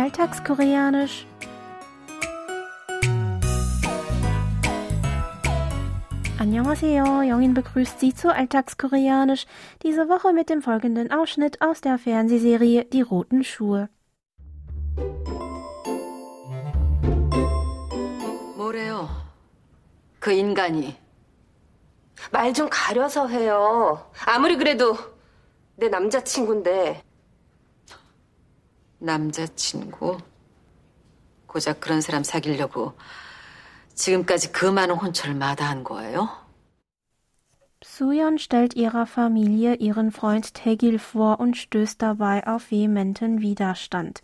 Alltagskoreanisch. Annyeonghaseyo, Jongin begrüßt Sie zu Alltagskoreanisch, diese Woche mit dem folgenden Ausschnitt aus der Fernsehserie Die roten Schuhe. 뭐래요? 그 인간이 말 좀 가려서 해요. 아무리 그래도 내 남자친구인데. 남자친구 고작 그런 사람 사귀려고 지금까지 그 많은 혼처를 마다한 거예요? Suyeon stellt ihrer Familie ihren Freund Tegil vor und stößt dabei auf vehementen Widerstand.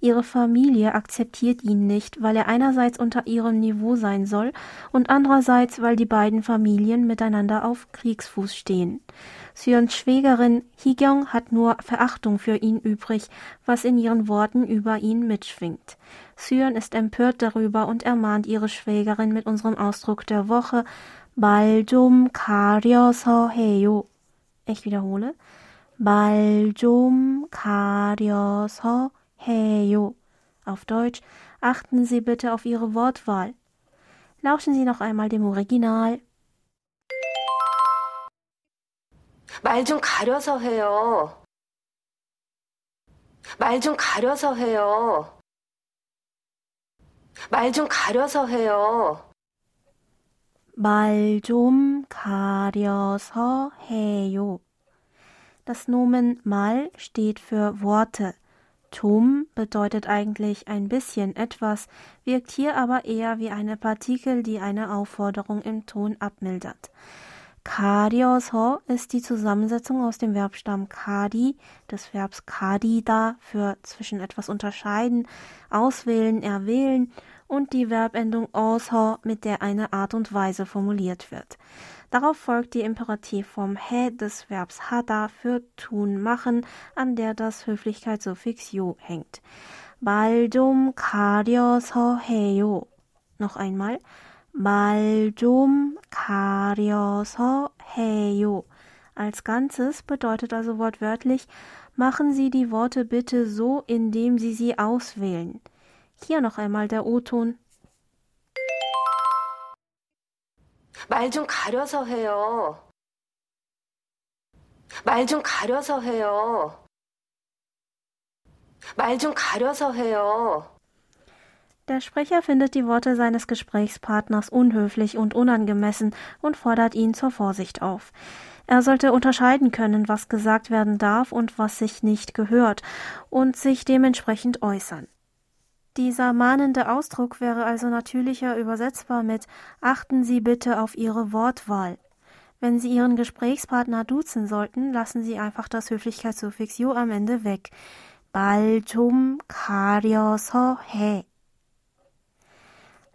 Ihre Familie akzeptiert ihn nicht, weil er einerseits unter ihrem Niveau sein soll und andererseits, weil die beiden Familien miteinander auf Kriegsfuß stehen. Sions Schwägerin Higyong hat nur Verachtung für ihn übrig, was in ihren Worten über ihn mitschwingt. Sion ist empört darüber und ermahnt ihre Schwägerin mit unserem Ausdruck der Woche Baldum karyoso heyo. Ich wiederhole. Baldum karyoso 가려서 해요. Auf Deutsch, achten Sie bitte auf Ihre Wortwahl. Lauschen Sie noch einmal dem Original. 말 좀 가려서 해요. 말 좀 가려서 해요. 말 좀 가려서 해요. 말 좀 가려서 해요. Das Nomen mal steht für Worte. Tum bedeutet eigentlich ein bisschen etwas, wirkt hier aber eher wie eine Partikel, die eine Aufforderung im Ton abmildert. Karioso ist die Zusammensetzung aus dem Verbstamm kadi, des Verbs kadida für zwischen etwas unterscheiden, auswählen, erwählen und die Verbendung oso, mit der eine Art und Weise formuliert wird. Darauf folgt die Imperativform he des Verbs hada für tun machen, an der das Höflichkeitssuffix yo hängt. 말좀 가려서 해요. Noch einmal. 말좀 가려서 해요. Als Ganzes bedeutet also wortwörtlich, machen Sie die Worte bitte so, indem Sie sie auswählen. Hier noch einmal der O-Ton. 말좀 가려서 해요. 말 좀 가려서 해요. 말 좀 가려서 해요. Der Sprecher findet die Worte seines Gesprächspartners unhöflich und unangemessen und fordert ihn zur Vorsicht auf. Er sollte unterscheiden können, was gesagt werden darf und was sich nicht gehört, und sich dementsprechend äußern. Dieser mahnende Ausdruck wäre also natürlicher übersetzbar mit Achten Sie bitte auf Ihre Wortwahl. Wenn Sie Ihren Gesprächspartner duzen sollten, lassen Sie einfach das Höflichkeitssuffix 요 am Ende weg. 말좀 가려서 해.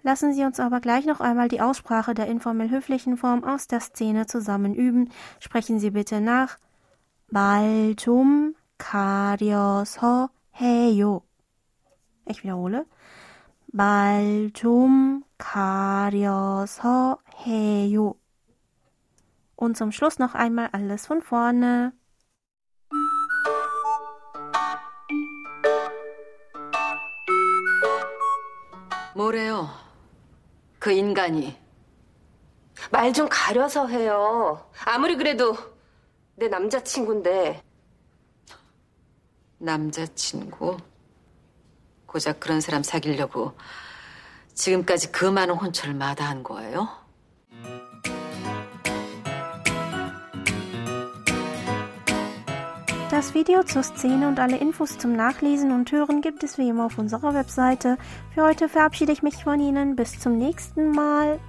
Lassen Sie uns aber gleich noch einmal die Aussprache der informell höflichen Form aus der Szene zusammen üben. Sprechen Sie bitte nach. 말좀 가려서 해요. Ich wiederhole. 말 좀 가려서 해요. Und zum Schluss noch einmal alles von vorne. 뭐래요? 그 인간이 말 좀 가려서 해요. 아무리 그래도 내 남자친구인데. 남자친구 고작 그런 사람 사귀려고 지금까지 그 많은 혼처를 마다한 거예요? Das Video zur Szene und alle Infos zum Nachlesen und Hören gibt es wie immer auf unserer Webseite. Für heute verabschiede ich mich von Ihnen. Bis zum nächsten Mal.